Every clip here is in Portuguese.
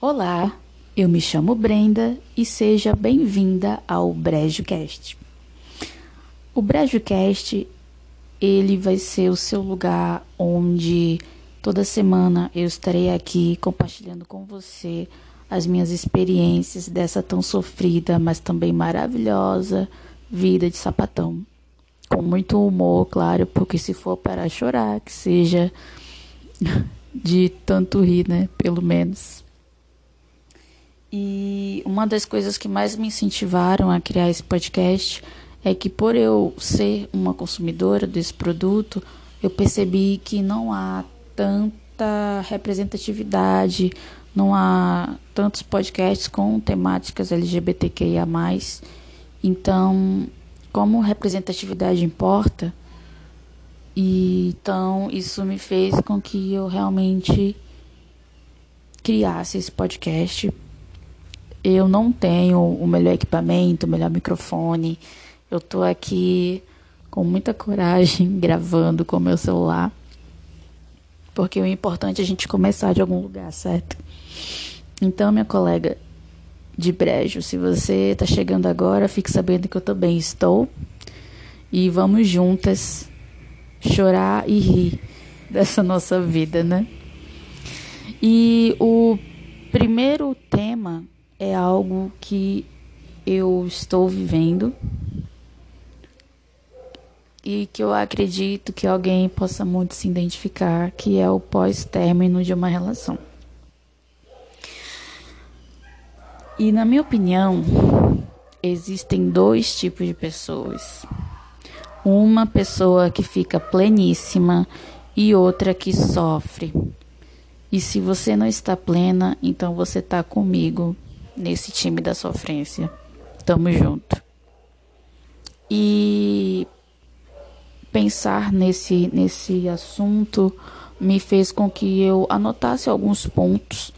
Olá, eu me chamo Brenda e seja bem-vinda ao BrejoCast. O BrejoCast, ele vai ser o seu lugar onde toda semana eu estarei aqui compartilhando com você as minhas experiências dessa tão sofrida, mas também maravilhosa vida de sapatão. Com muito humor, claro, porque se for para chorar, que seja de tanto rir, né? Pelo menos. E uma das coisas que mais me incentivaram a criar esse podcast é que, por eu ser uma consumidora desse produto, eu percebi que não há tanta representatividade, não há tantos podcasts com temáticas LGBTQIA. Então, como representatividade importa, e então isso me fez com que eu realmente criasse esse podcast eu não tenho o melhor equipamento, o melhor microfone. Eu tô aqui com muita coragem gravando com o meu celular. Porque o importante é a gente começar de algum lugar, certo? Então, minha colega de brejo, se você está chegando agora, fique sabendo que eu também estou. E vamos juntas chorar e rir dessa nossa vida, né? E o primeiro tema é algo que eu estou vivendo e que eu acredito que alguém possa muito se identificar, que é o pós-término de uma relação. E na minha opinião, existem dois tipos de pessoas. Uma pessoa que fica pleníssima e outra que sofre. E se você não está plena, então você está comigo, nesse time da sofrência. Tamo junto. E pensar nesse, nesse assunto me fez com que eu anotasse alguns pontos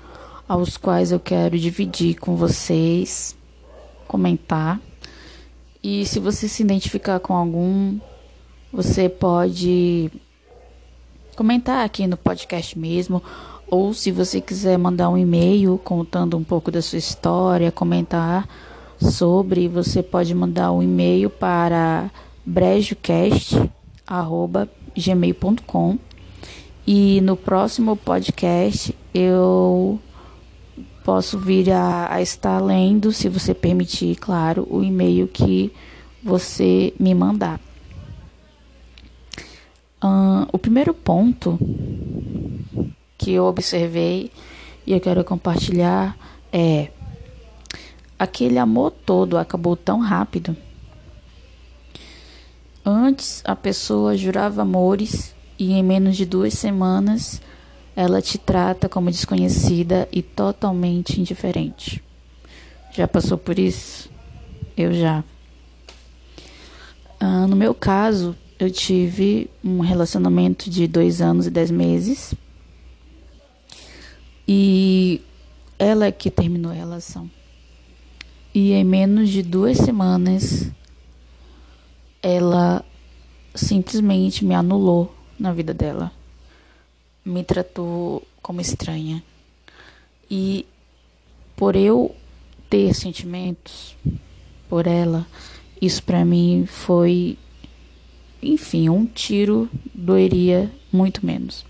aos quais eu quero dividir com vocês, comentar. E se você se identificar com algum, você pode comentar aqui no podcast mesmo ou se você quiser mandar um e-mail contando um pouco da sua história, comentar sobre, você pode mandar um e-mail para brejocast@gmail.com. E no próximo podcast eu posso vir a, a, estar lendo, se você permitir, claro, o e-mail que você me mandar. O primeiro ponto que eu observei e eu quero compartilhar é aquele amor todo acabou tão rápido. Antes a pessoa jurava amores e em menos de duas semanas ela te trata como desconhecida e totalmente indiferente. Já passou por isso? Eu já. Ah, no meu caso, eu tive um relacionamento de dois anos e dez meses e ela é que terminou a relação. E em menos de duas semanas, ela simplesmente me anulou na vida dela. Me tratou como estranha. E por eu ter sentimentos por ela, isso para mim foi, enfim, um tiro doeria muito menos.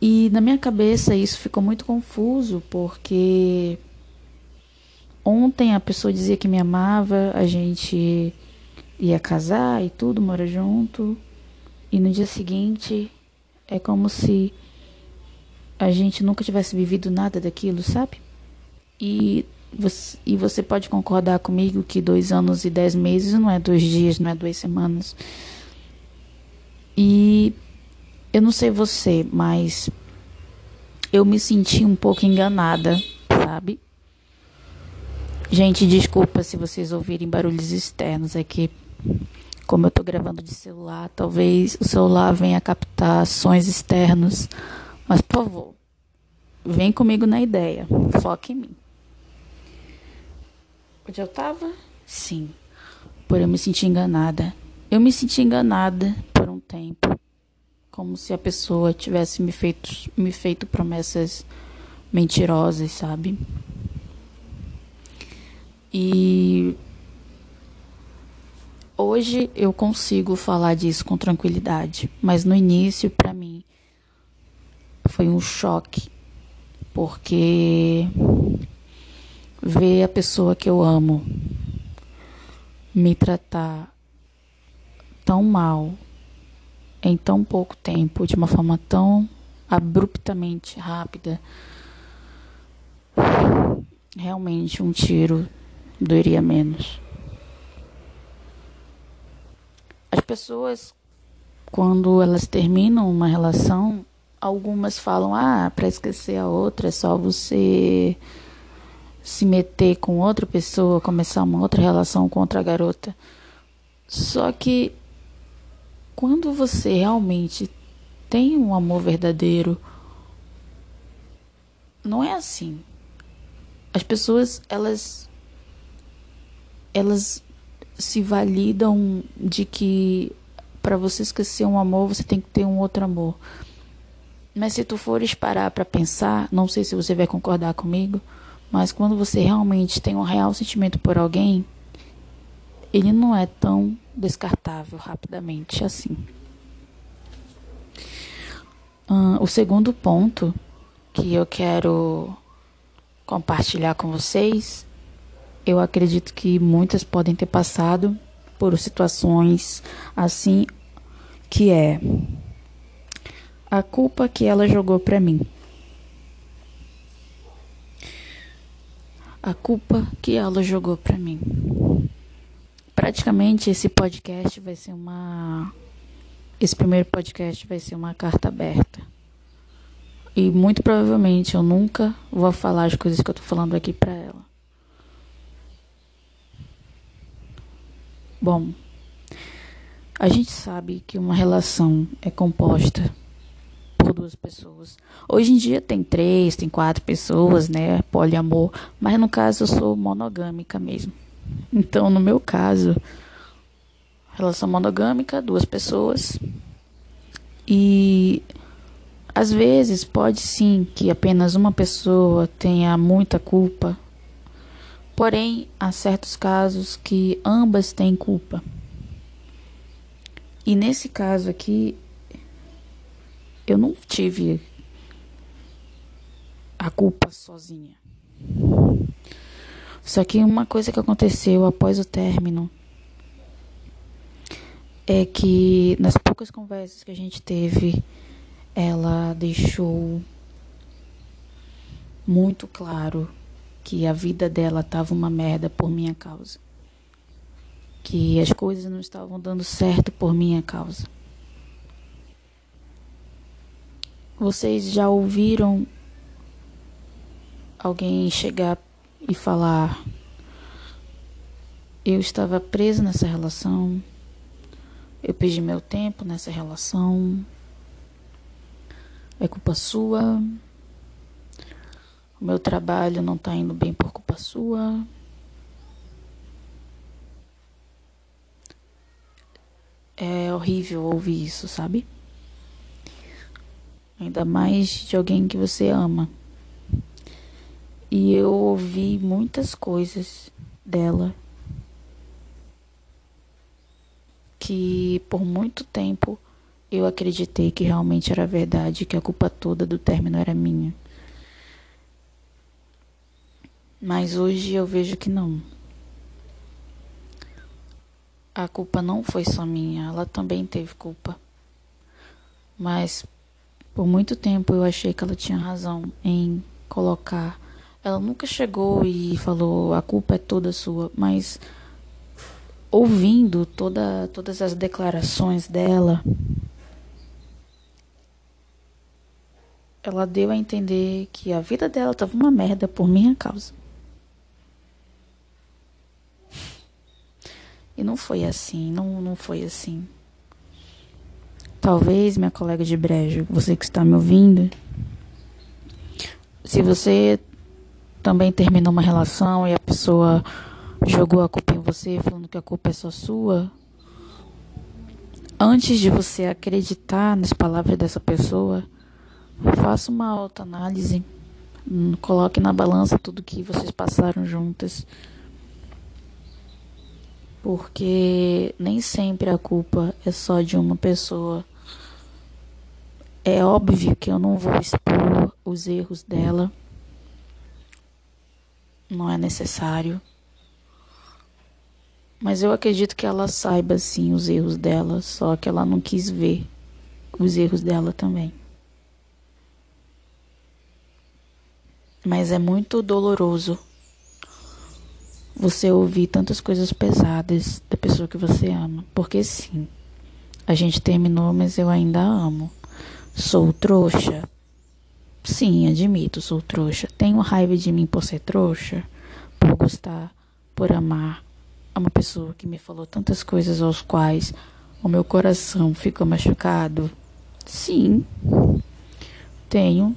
E na minha cabeça isso ficou muito confuso, porque ontem a pessoa dizia que me amava, a gente ia casar e tudo, mora junto, e no dia seguinte é como se a gente nunca tivesse vivido nada daquilo, sabe? E você, e você pode concordar comigo que dois anos e dez meses não é dois dias, não é duas semanas. E eu não sei você, mas eu me senti um pouco enganada, sabe? Gente, desculpa se vocês ouvirem barulhos externos aqui. Como eu tô gravando de celular, talvez o celular venha captar sons externos. Mas, por favor, vem comigo na ideia. Foca em mim. Onde eu tava? Sim. por eu me sentir enganada. Eu me senti enganada por um tempo, como se a pessoa tivesse me feito, me feito promessas mentirosas, sabe? E hoje eu consigo falar disso com tranquilidade, mas no início, para mim, foi um choque, porque ver a pessoa que eu amo me tratar tão mal em tão pouco tempo, de uma forma tão abruptamente rápida, realmente um tiro doeria menos. As pessoas, quando elas terminam uma relação, algumas falam: ah, para esquecer a outra é só você se meter com outra pessoa, começar uma outra relação com outra garota. Só que quando você realmente tem um amor verdadeiro, não é assim. As pessoas, elas elas se validam de que para você esquecer um amor, você tem que ter um outro amor. Mas se tu fores parar para pensar, não sei se você vai concordar comigo, mas quando você realmente tem um real sentimento por alguém, ele não é tão descartável rapidamente assim. Uh, o segundo ponto que eu quero compartilhar com vocês, eu acredito que muitas podem ter passado por situações assim, que é a culpa que ela jogou para mim. A culpa que ela jogou para mim praticamente esse podcast vai ser uma. Esse primeiro podcast vai ser uma carta aberta. E muito provavelmente eu nunca vou falar as coisas que eu tô falando aqui pra ela. Bom, a gente sabe que uma relação é composta por duas pessoas. Hoje em dia tem três, tem quatro pessoas, né? Poliamor, mas no caso eu sou monogâmica mesmo. Então, no meu caso, relação monogâmica, duas pessoas. E às vezes pode sim que apenas uma pessoa tenha muita culpa. Porém, há certos casos que ambas têm culpa. E nesse caso aqui, eu não tive a culpa sozinha. Só que uma coisa que aconteceu após o término é que nas poucas conversas que a gente teve, ela deixou muito claro que a vida dela estava uma merda por minha causa. Que as coisas não estavam dando certo por minha causa. Vocês já ouviram alguém chegar e falar: eu estava presa nessa relação, eu perdi meu tempo nessa relação, é culpa sua, o meu trabalho não está indo bem por culpa sua. É horrível ouvir isso, sabe? Ainda mais de alguém que você ama. E eu ouvi muitas coisas dela que por muito tempo eu acreditei que realmente era verdade, que a culpa toda do término era minha. Mas hoje eu vejo que não. A culpa não foi só minha, ela também teve culpa. Mas por muito tempo eu achei que ela tinha razão em colocar ela nunca chegou e falou a culpa é toda sua, mas ouvindo toda, todas as declarações dela, ela deu a entender que a vida dela estava uma merda por minha causa. E não foi assim, não, não foi assim. Talvez, minha colega de brejo, você que está me ouvindo, se você também terminou uma relação e a pessoa jogou a culpa em você, falando que a culpa é só sua, antes de você acreditar nas palavras dessa pessoa, faça uma autoanálise. Hum, coloque na balança tudo que vocês passaram juntas. Porque nem sempre a culpa é só de uma pessoa. É óbvio que eu não vou expor os erros dela. Não é necessário. Mas eu acredito que ela saiba sim os erros dela, só que ela não quis ver os erros dela também. Mas é muito doloroso você ouvir tantas coisas pesadas da pessoa que você ama. Porque sim, a gente terminou, mas eu ainda amo. Sou trouxa? Sim, admito, sou trouxa. Tenho raiva de mim por ser trouxa, por gostar, por amar a uma pessoa que me falou tantas coisas aos quais o meu coração ficou machucado? Sim, tenho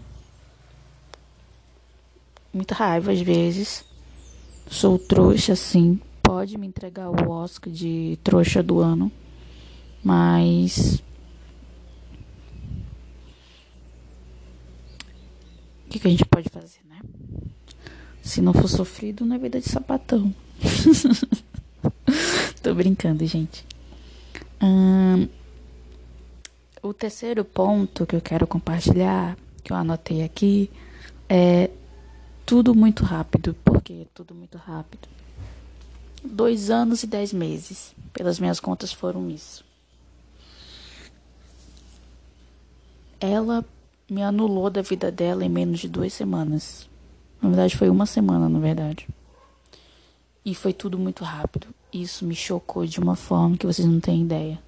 muita raiva às vezes. Sou trouxa, sim. Pode me entregar o Oscar de trouxa do ano, mas o que, que a gente pode fazer, né? Se não for sofrido, não é vida de sapatão. Tô brincando, gente. Hum, o terceiro ponto que eu quero compartilhar, que eu anotei aqui, é tudo muito rápido. Por que tudo muito rápido? Dois anos e dez meses. Pelas minhas contas foram isso. Ela me anulou da vida dela em menos de duas semanas. Na verdade, foi uma semana, na verdade. E foi tudo muito rápido. Isso me chocou de uma forma que vocês não têm ideia.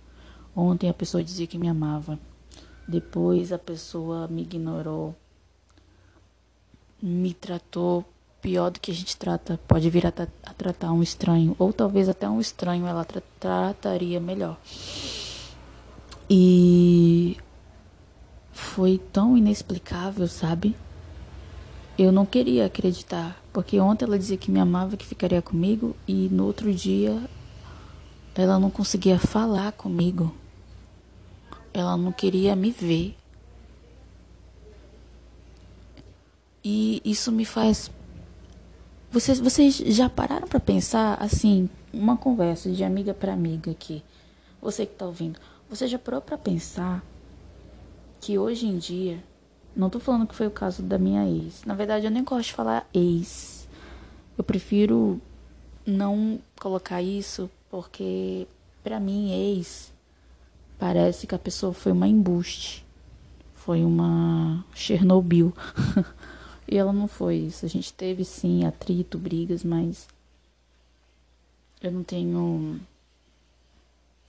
Ontem a pessoa dizia que me amava. Depois a pessoa me ignorou. Me tratou pior do que a gente trata. Pode vir a, a tratar um estranho. Ou talvez até um estranho ela tra trataria melhor. E foi tão inexplicável, sabe? Eu não queria acreditar, porque ontem ela dizia que me amava, que ficaria comigo, e no outro dia ela não conseguia falar comigo. Ela não queria me ver. E isso me faz. Vocês, vocês já pararam para pensar assim, uma conversa de amiga para amiga aqui. Você que tá ouvindo, você já parou para pensar que hoje em dia não tô falando que foi o caso da minha ex. Na verdade, eu nem gosto de falar ex. Eu prefiro não colocar isso porque para mim ex parece que a pessoa foi uma embuste. Foi uma Chernobyl. e ela não foi isso. A gente teve sim atrito, brigas, mas eu não tenho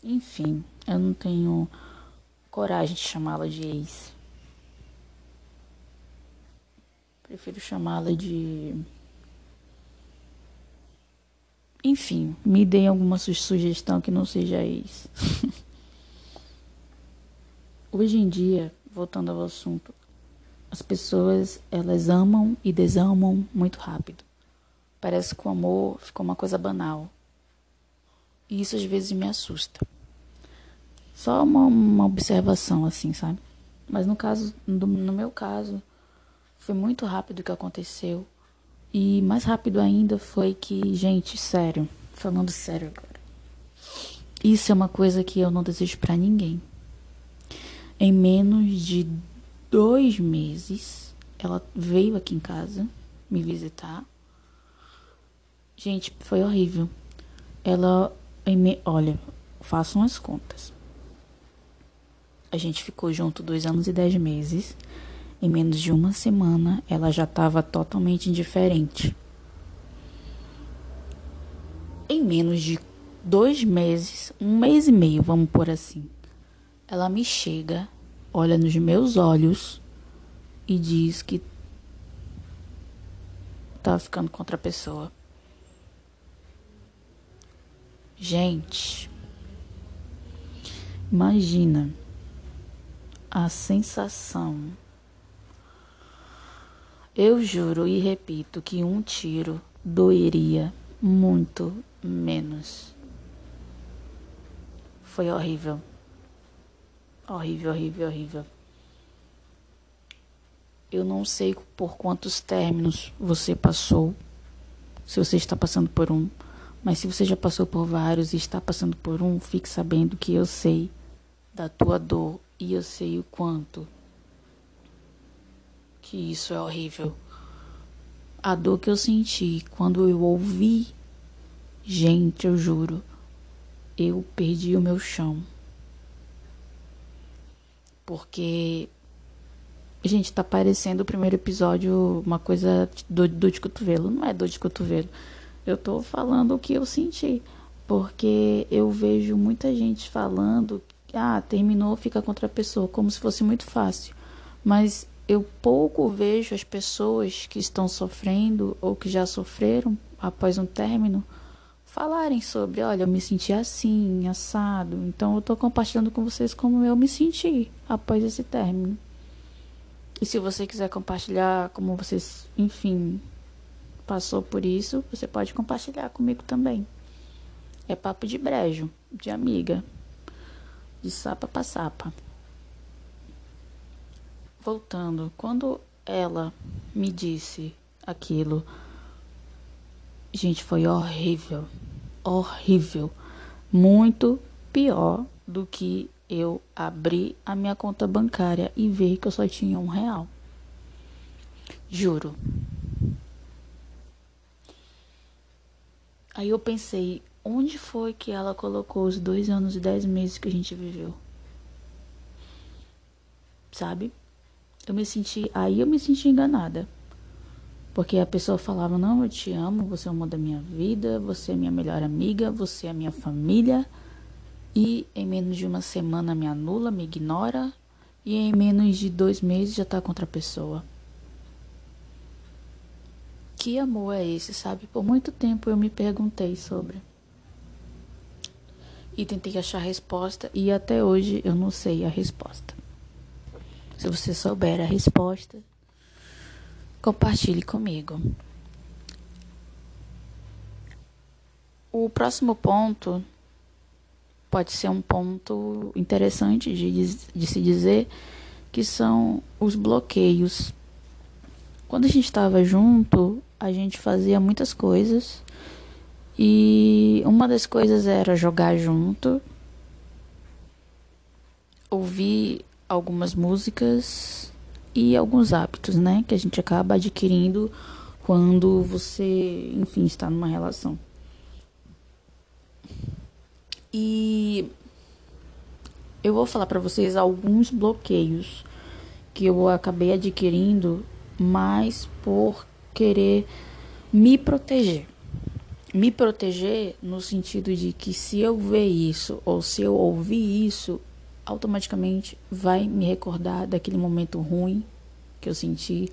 enfim, eu não tenho coragem de chamá-la de ex. Prefiro chamá-la de. Enfim, me deem alguma sugestão que não seja isso. Hoje em dia, voltando ao assunto, as pessoas elas amam e desamam muito rápido. Parece que o amor ficou uma coisa banal. E isso às vezes me assusta. Só uma, uma observação assim, sabe? Mas no caso, no, no meu caso, foi muito rápido o que aconteceu. E mais rápido ainda foi que, gente, sério, falando sério agora. Isso é uma coisa que eu não desejo para ninguém. Em menos de dois meses, ela veio aqui em casa me visitar. Gente, foi horrível. Ela, olha, façam as contas. A gente ficou junto dois anos e dez meses. Em menos de uma semana, ela já estava totalmente indiferente. Em menos de dois meses, um mês e meio, vamos por assim, ela me chega, olha nos meus olhos e diz que estava ficando com outra pessoa. Gente, imagina a sensação eu juro e repito que um tiro doeria muito menos. Foi horrível. Horrível, horrível, horrível. Eu não sei por quantos términos você passou, se você está passando por um, mas se você já passou por vários e está passando por um, fique sabendo que eu sei da tua dor e eu sei o quanto que isso é horrível. A dor que eu senti quando eu ouvi, gente, eu juro, eu perdi o meu chão. Porque Gente, tá parecendo o primeiro episódio uma coisa do, do de cotovelo. Não é dor de cotovelo. Eu tô falando o que eu senti. Porque eu vejo muita gente falando, ah, terminou, fica contra a pessoa, como se fosse muito fácil. Mas eu pouco vejo as pessoas que estão sofrendo ou que já sofreram após um término falarem sobre, olha, eu me senti assim, assado. Então eu tô compartilhando com vocês como eu me senti após esse término. E se você quiser compartilhar como você, enfim, passou por isso, você pode compartilhar comigo também. É papo de brejo, de amiga, de sapa pra sapa. Voltando, quando ela me disse aquilo, gente, foi horrível, horrível, muito pior do que eu abri a minha conta bancária e vi que eu só tinha um real. Juro. Aí eu pensei, onde foi que ela colocou os dois anos e dez meses que a gente viveu? Sabe? Eu me senti, aí eu me senti enganada. Porque a pessoa falava: Não, eu te amo, você é o amor da minha vida, você é minha melhor amiga, você é minha família. E em menos de uma semana me anula, me ignora. E em menos de dois meses já tá contra a pessoa. Que amor é esse, sabe? Por muito tempo eu me perguntei sobre. E tentei achar a resposta. E até hoje eu não sei a resposta. Se você souber a resposta, compartilhe comigo. O próximo ponto pode ser um ponto interessante de, de se dizer, que são os bloqueios. Quando a gente estava junto, a gente fazia muitas coisas e uma das coisas era jogar junto, ouvir algumas músicas e alguns hábitos, né, que a gente acaba adquirindo quando você, enfim, está numa relação. E eu vou falar para vocês alguns bloqueios que eu acabei adquirindo mais por querer me proteger. Me proteger no sentido de que se eu ver isso ou se eu ouvir isso, automaticamente vai me recordar daquele momento ruim que eu senti,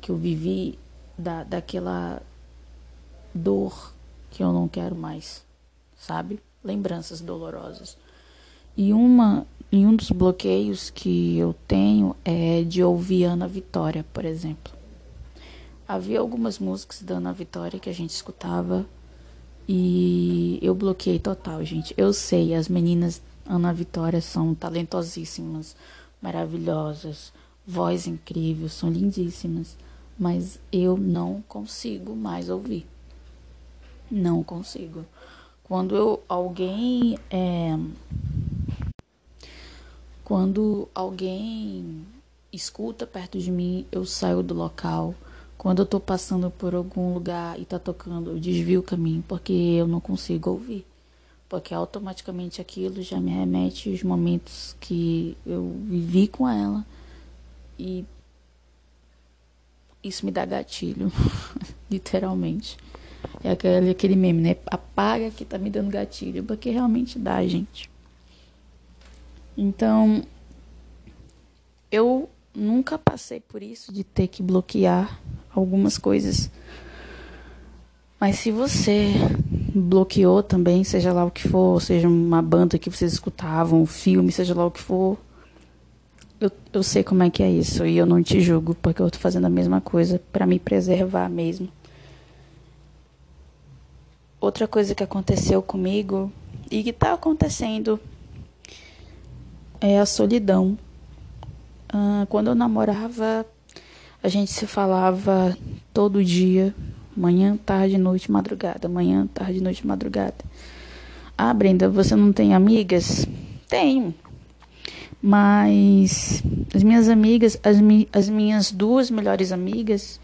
que eu vivi, da, daquela dor que eu não quero mais, sabe? lembranças dolorosas. E uma e um dos bloqueios que eu tenho é de ouvir Ana Vitória, por exemplo. Havia algumas músicas da Ana Vitória que a gente escutava e eu bloqueei total, gente. Eu sei, as meninas Ana Vitória são talentosíssimas, maravilhosas, voz incrível, são lindíssimas, mas eu não consigo mais ouvir. Não consigo. Quando eu, alguém é, quando alguém escuta perto de mim, eu saio do local. Quando eu tô passando por algum lugar e tá tocando, eu desvio o caminho porque eu não consigo ouvir. Porque automaticamente aquilo já me remete aos momentos que eu vivi com ela e isso me dá gatilho, literalmente. É aquele, aquele meme, né? Apaga que tá me dando gatilho. Porque realmente dá, gente. Então, eu nunca passei por isso de ter que bloquear algumas coisas. Mas se você bloqueou também, seja lá o que for, seja uma banda que vocês escutavam, um filme, seja lá o que for, eu, eu sei como é que é isso e eu não te julgo porque eu tô fazendo a mesma coisa para me preservar mesmo. outra coisa que aconteceu comigo e que tá acontecendo é a solidão. Ah, quando eu namorava, a gente se falava todo dia, manhã, tarde, noite, madrugada, manhã, tarde, noite, madrugada. Ah, Brenda, você não tem amigas? Tenho. Mas as minhas amigas, as, mi as minhas duas melhores amigas,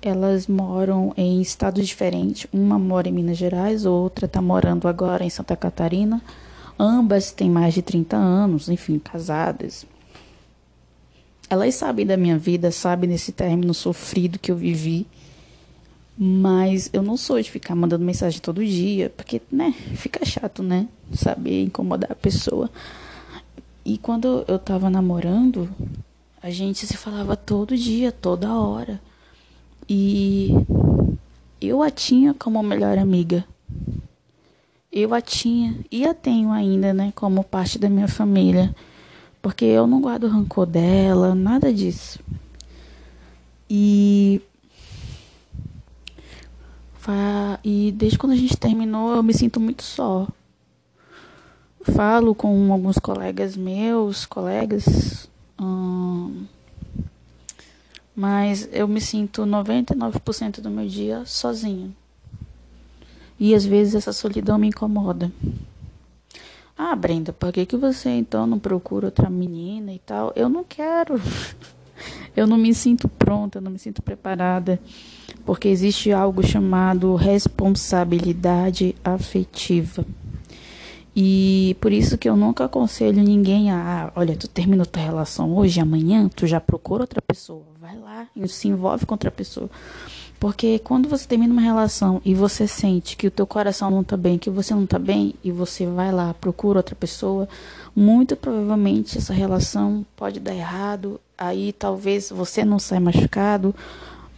elas moram em estados diferentes. Uma mora em Minas Gerais, outra está morando agora em Santa Catarina. Ambas têm mais de 30 anos, enfim, casadas. Elas sabem da minha vida, sabem desse término sofrido que eu vivi. Mas eu não sou de ficar mandando mensagem todo dia, porque, né, fica chato, né? Saber incomodar a pessoa. E quando eu tava namorando, a gente se falava todo dia, toda hora. E eu a tinha como melhor amiga. Eu a tinha e a tenho ainda, né, como parte da minha família. Porque eu não guardo rancor dela, nada disso. E e desde quando a gente terminou, eu me sinto muito só. Falo com alguns colegas meus, colegas, hum, mas eu me sinto 99% do meu dia sozinha. E às vezes essa solidão me incomoda. Ah, Brenda, por que, que você então não procura outra menina e tal? Eu não quero. Eu não me sinto pronta, eu não me sinto preparada, porque existe algo chamado responsabilidade afetiva. E por isso que eu nunca aconselho ninguém a, ah, olha, tu terminou tua relação hoje, amanhã, tu já procura outra pessoa. Vai lá e se envolve com outra pessoa. Porque quando você termina uma relação e você sente que o teu coração não tá bem, que você não tá bem, e você vai lá, procura outra pessoa, muito provavelmente essa relação pode dar errado. Aí talvez você não saia machucado,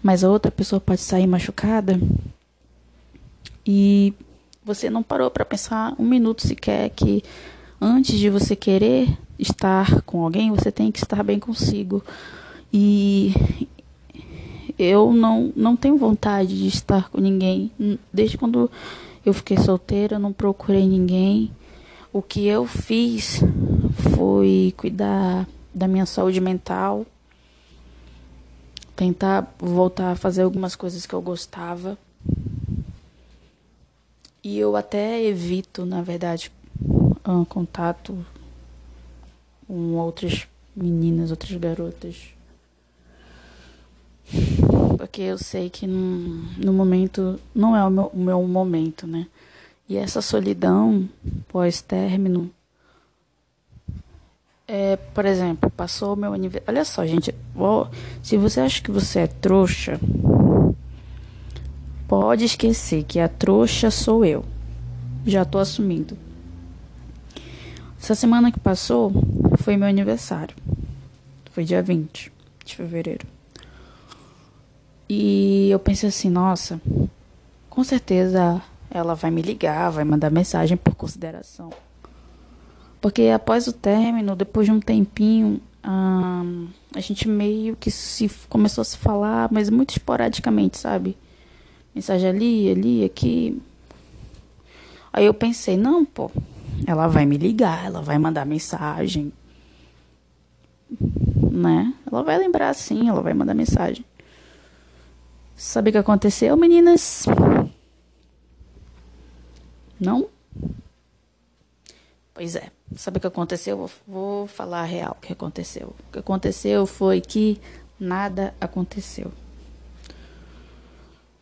mas a outra pessoa pode sair machucada. E você não parou para pensar um minuto sequer que antes de você querer estar com alguém, você tem que estar bem consigo. E eu não, não tenho vontade de estar com ninguém. Desde quando eu fiquei solteira, não procurei ninguém. O que eu fiz foi cuidar da minha saúde mental, tentar voltar a fazer algumas coisas que eu gostava. E eu até evito, na verdade, um contato com outras meninas, outras garotas. Porque eu sei que no, no momento não é o meu, o meu momento, né? E essa solidão pós-término é, por exemplo, passou o meu aniversário. Olha só, gente. Se você acha que você é trouxa, Pode esquecer que a trouxa sou eu. Já tô assumindo. Essa semana que passou foi meu aniversário. Foi dia 20 de fevereiro. E eu pensei assim, nossa, com certeza ela vai me ligar, vai mandar mensagem por consideração. Porque após o término, depois de um tempinho, hum, a gente meio que se começou a se falar, mas muito esporadicamente, sabe? Mensagem ali, ali, aqui. Aí eu pensei, não, pô, ela vai me ligar, ela vai mandar mensagem. Né? Ela vai lembrar sim, ela vai mandar mensagem. Sabe o que aconteceu, meninas? Não? Pois é. Sabe o que aconteceu? Vou, vou falar a real o que aconteceu. O que aconteceu foi que nada aconteceu.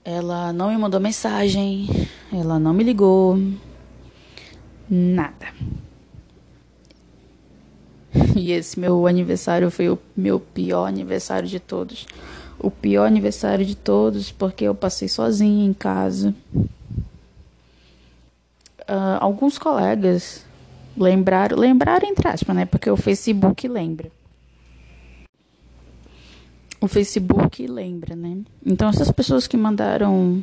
Ela não me mandou mensagem, ela não me ligou, nada. E esse meu aniversário foi o meu pior aniversário de todos. O pior aniversário de todos porque eu passei sozinha em casa. Uh, alguns colegas lembraram, lembraram entre aspas, né? Porque o Facebook lembra o Facebook lembra, né? Então essas pessoas que mandaram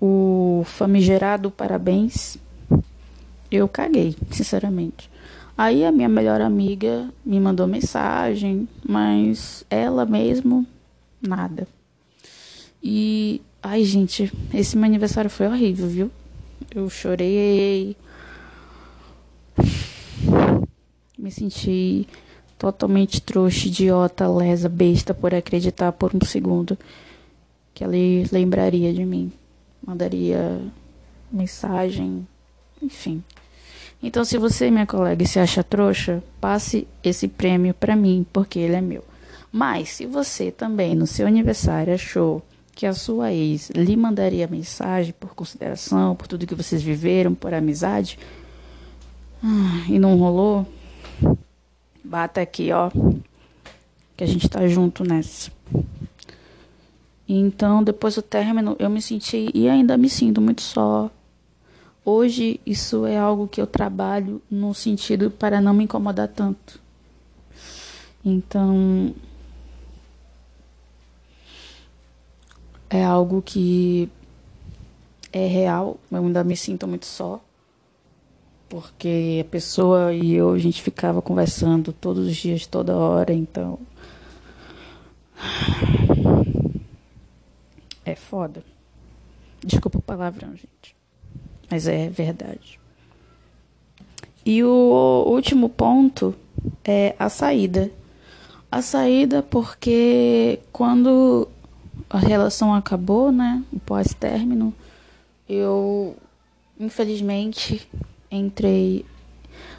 o famigerado parabéns, eu caguei, sinceramente. Aí a minha melhor amiga me mandou mensagem, mas ela mesmo nada. E ai, gente, esse meu aniversário foi horrível, viu? Eu chorei. Me senti totalmente trouxa, idiota, lesa, besta por acreditar por um segundo que ele lembraria de mim. Mandaria mensagem, enfim. Então, se você, minha colega, se acha trouxa, passe esse prêmio para mim, porque ele é meu. Mas, se você também, no seu aniversário, achou que a sua ex lhe mandaria mensagem por consideração, por tudo que vocês viveram, por amizade, ah, e não rolou, bata aqui, ó, que a gente tá junto nessa. Então, depois do término, eu me senti e ainda me sinto muito só. Hoje, isso é algo que eu trabalho no sentido para não me incomodar tanto. Então, é algo que é real, eu ainda me sinto muito só, porque a pessoa e eu, a gente ficava conversando todos os dias, toda hora, então. É foda. Desculpa o palavrão, gente. Mas é verdade. E o último ponto é a saída. A saída porque quando a relação acabou, né? O pós-término, eu infelizmente entrei.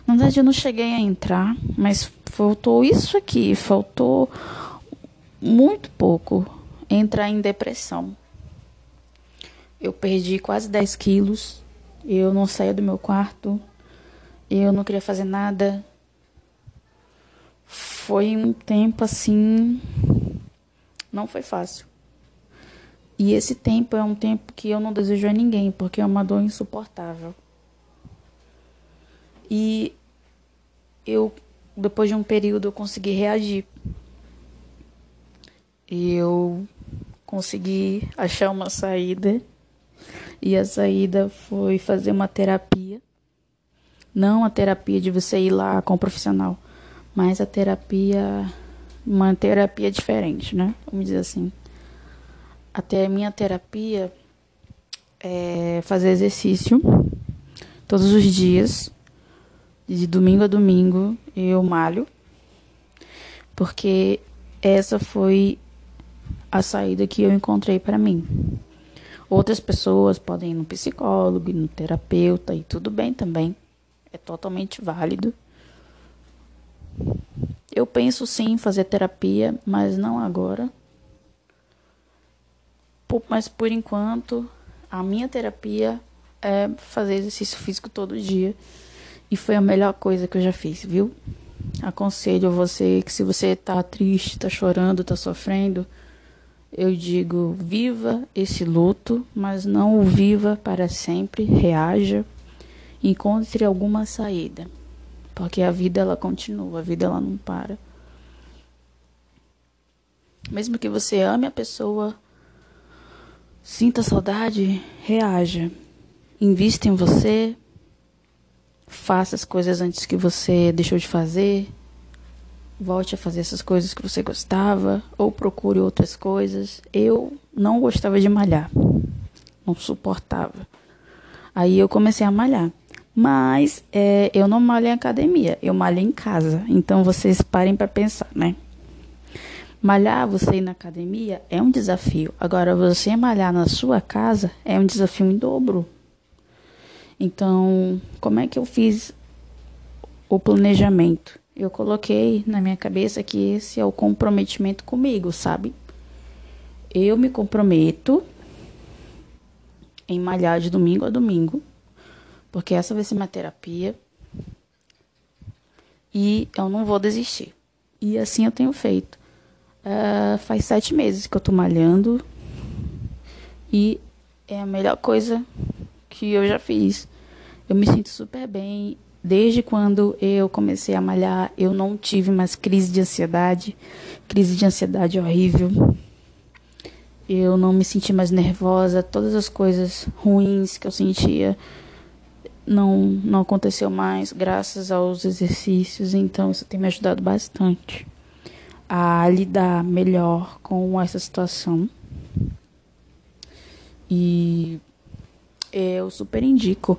Na verdade, eu não cheguei a entrar, mas faltou isso aqui, faltou muito pouco entrar em depressão. Eu perdi quase 10 quilos, eu não saía do meu quarto, eu não queria fazer nada. Foi um tempo assim. Não foi fácil. E esse tempo é um tempo que eu não desejo a ninguém, porque é uma dor insuportável. E eu, depois de um período, eu consegui reagir. E eu consegui achar uma saída. E a saída foi fazer uma terapia. Não a terapia de você ir lá com um profissional, mas a terapia, uma terapia diferente, né? Vamos dizer assim. Até a minha terapia é fazer exercício todos os dias, de domingo a domingo, eu malho, porque essa foi a saída que eu encontrei para mim. Outras pessoas podem ir no psicólogo, no terapeuta e tudo bem também. É totalmente válido. Eu penso sim em fazer terapia, mas não agora, mas por enquanto a minha terapia é fazer exercício físico todo dia e foi a melhor coisa que eu já fiz, viu? Aconselho você que se você tá triste, tá chorando, tá sofrendo, eu digo viva esse luto, mas não o viva para sempre, reaja, encontre alguma saída, porque a vida ela continua, a vida ela não para. Mesmo que você ame a pessoa, Sinta saudade, reaja. Invista em você. Faça as coisas antes que você deixou de fazer. Volte a fazer essas coisas que você gostava. Ou procure outras coisas. Eu não gostava de malhar. Não suportava. Aí eu comecei a malhar. Mas é, eu não malho em academia, eu malho em casa. Então vocês parem para pensar, né? Malhar você ir na academia é um desafio. Agora, você malhar na sua casa é um desafio em dobro. Então, como é que eu fiz o planejamento? Eu coloquei na minha cabeça que esse é o comprometimento comigo, sabe? Eu me comprometo em malhar de domingo a domingo, porque essa vai ser minha terapia. E eu não vou desistir. E assim eu tenho feito. Uh, faz sete meses que eu tô malhando. E é a melhor coisa que eu já fiz. Eu me sinto super bem. Desde quando eu comecei a malhar, eu não tive mais crise de ansiedade. Crise de ansiedade horrível. Eu não me senti mais nervosa. Todas as coisas ruins que eu sentia não, não aconteceu mais, graças aos exercícios. Então, isso tem me ajudado bastante a lidar melhor com essa situação. E eu super indico.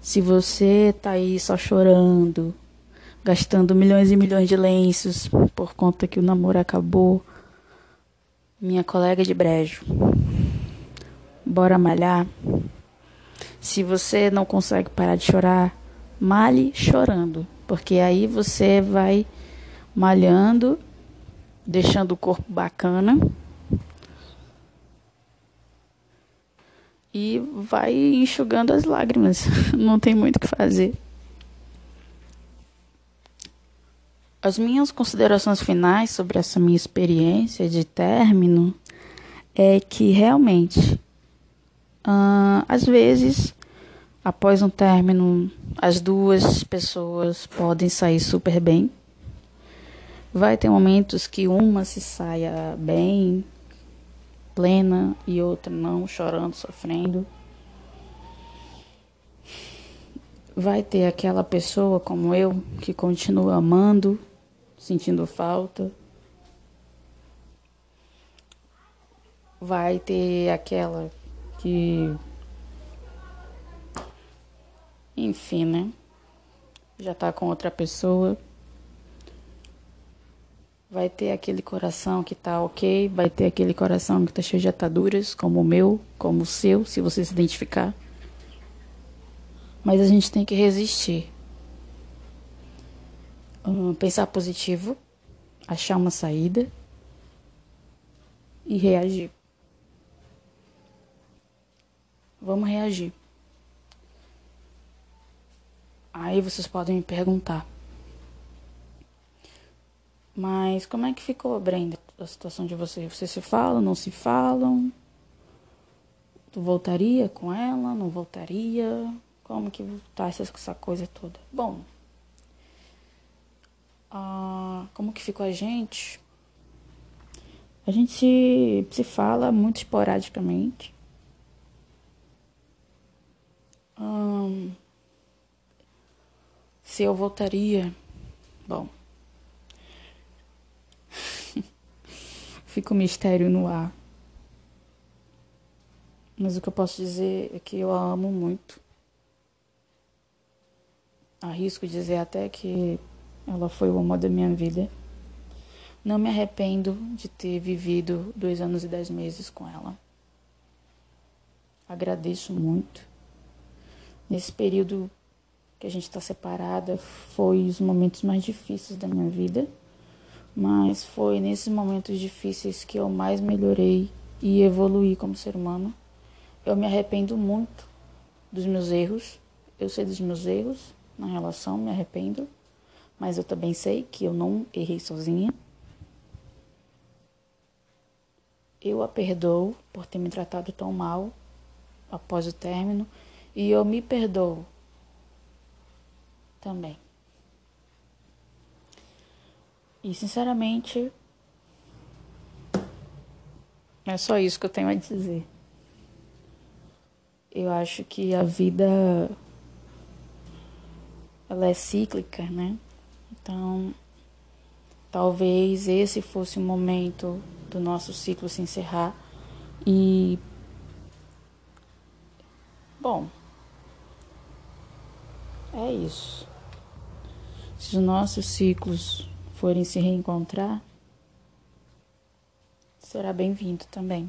Se você tá aí só chorando, gastando milhões e milhões de lenços por conta que o namoro acabou, minha colega de brejo, bora malhar. Se você não consegue parar de chorar, male chorando, porque aí você vai malhando, deixando o corpo bacana e vai enxugando as lágrimas. Não tem muito o que fazer. As minhas considerações finais sobre essa minha experiência de término é que realmente, uh, às vezes, após um término, as duas pessoas podem sair super bem. Vai ter momentos que uma se saia bem, plena e outra não, chorando, sofrendo. Vai ter aquela pessoa como eu que continua amando, sentindo falta. Vai ter aquela que. Enfim, né? Já tá com outra pessoa Vai ter aquele coração que tá ok, vai ter aquele coração que tá cheio de ataduras, como o meu, como o seu, se você se identificar. Mas a gente tem que resistir. Um, pensar positivo, achar uma saída e reagir. Vamos reagir. Aí vocês podem me perguntar. Mas como é que ficou, Brenda, a situação de vocês? Vocês se falam, não se falam? Tu voltaria com ela, não voltaria? Como que tá essa, essa coisa toda? Bom, como que ficou a gente? A gente se, se fala muito esporadicamente. Se eu voltaria, bom. Fica o mistério no ar. Mas o que eu posso dizer é que eu a amo muito. Arrisco dizer até que ela foi o amor da minha vida. Não me arrependo de ter vivido dois anos e dez meses com ela. Agradeço muito. Nesse período que a gente está separada, foi os momentos mais difíceis da minha vida mas foi nesses momentos difíceis que eu mais melhorei e evoluí como ser humano. Eu me arrependo muito dos meus erros. Eu sei dos meus erros na relação, me arrependo, mas eu também sei que eu não errei sozinha. Eu a perdoo por ter me tratado tão mal após o término e eu me perdoo também. E sinceramente, é só isso que eu tenho a dizer. Eu acho que a vida ela é cíclica, né? Então, talvez esse fosse o momento do nosso ciclo se encerrar e bom, é isso. Se os nossos ciclos forem se reencontrar, será bem-vindo também.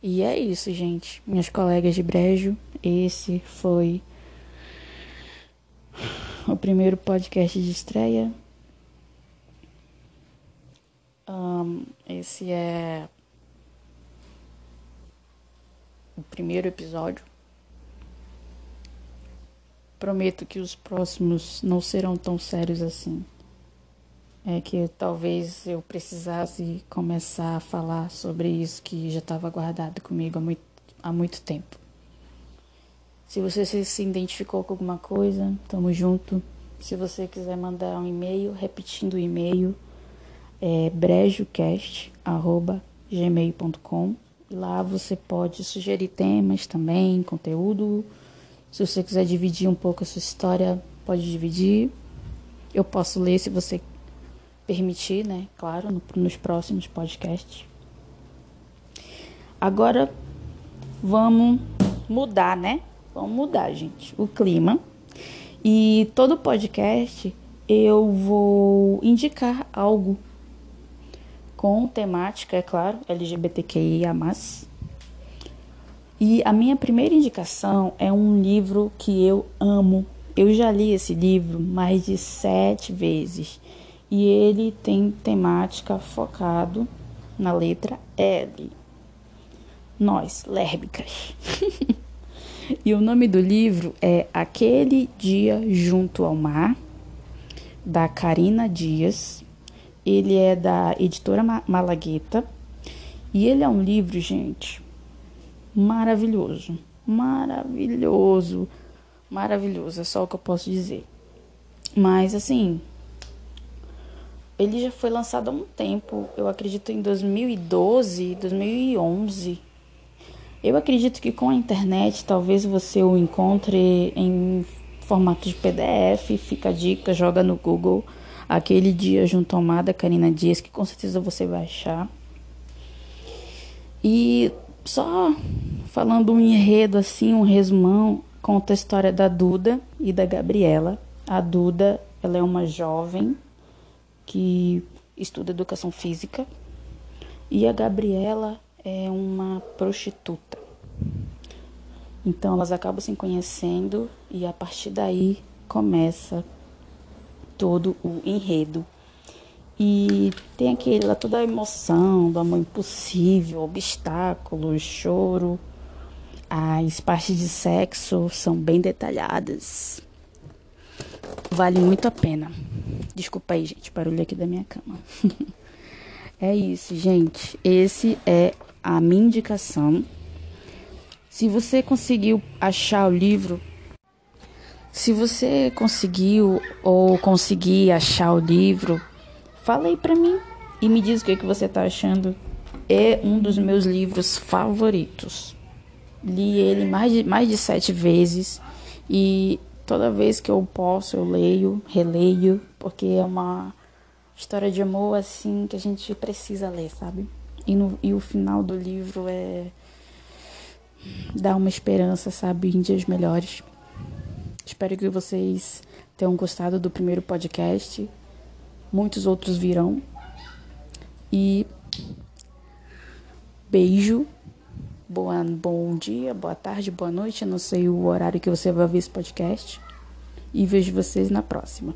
E é isso, gente. Minhas colegas de brejo, esse foi o primeiro podcast de estreia. Um, esse é o primeiro episódio Prometo que os próximos não serão tão sérios assim. É que talvez eu precisasse começar a falar sobre isso que já estava guardado comigo há muito, há muito tempo. Se você se identificou com alguma coisa, tamo junto. Se você quiser mandar um e-mail, repetindo o e-mail, é brejocast.gmail.com. Lá você pode sugerir temas também, conteúdo se você quiser dividir um pouco a sua história, pode dividir. Eu posso ler se você permitir, né? Claro, no, nos próximos podcasts. agora vamos mudar, né? Vamos mudar, gente, o clima. E todo podcast eu vou indicar algo com temática, é claro, LGBTQIA+. E a minha primeira indicação é um livro que eu amo. Eu já li esse livro mais de sete vezes. E ele tem temática focado na letra L. Nós, lérbicas. e o nome do livro é Aquele Dia Junto ao Mar, da Karina Dias. Ele é da editora Malagueta. E ele é um livro, gente, maravilhoso. Maravilhoso. Maravilhoso, é só o que eu posso dizer. Mas assim, ele já foi lançado há um tempo, eu acredito em 2012, 2011. Eu acredito que com a internet talvez você o encontre em formato de PDF, fica a dica, joga no Google aquele dia junto ao mar da Karina Dias, que com certeza você vai achar. E só falando um enredo assim, um resumão, conta a história da Duda e da Gabriela. A Duda, ela é uma jovem que estuda educação física e a Gabriela é uma prostituta. Então elas acabam se conhecendo e a partir daí começa todo o enredo. E tem aquele toda a emoção do amor impossível, obstáculos, choro. As partes de sexo são bem detalhadas. Vale muito a pena. Desculpa aí, gente, barulho aqui da minha cama. é isso, gente. Esse é a minha indicação. Se você conseguiu achar o livro, se você conseguiu ou conseguir achar o livro, fala aí pra mim e me diz o que, que você tá achando. É um dos meus livros favoritos. Li ele mais de, mais de sete vezes e toda vez que eu posso eu leio, releio, porque é uma história de amor assim que a gente precisa ler, sabe? E, no, e o final do livro é dá uma esperança, sabe, em dias melhores. Espero que vocês tenham gostado do primeiro podcast muitos outros virão. E beijo, boa, bom dia, boa tarde, boa noite. Eu não sei o horário que você vai ver esse podcast. E vejo vocês na próxima.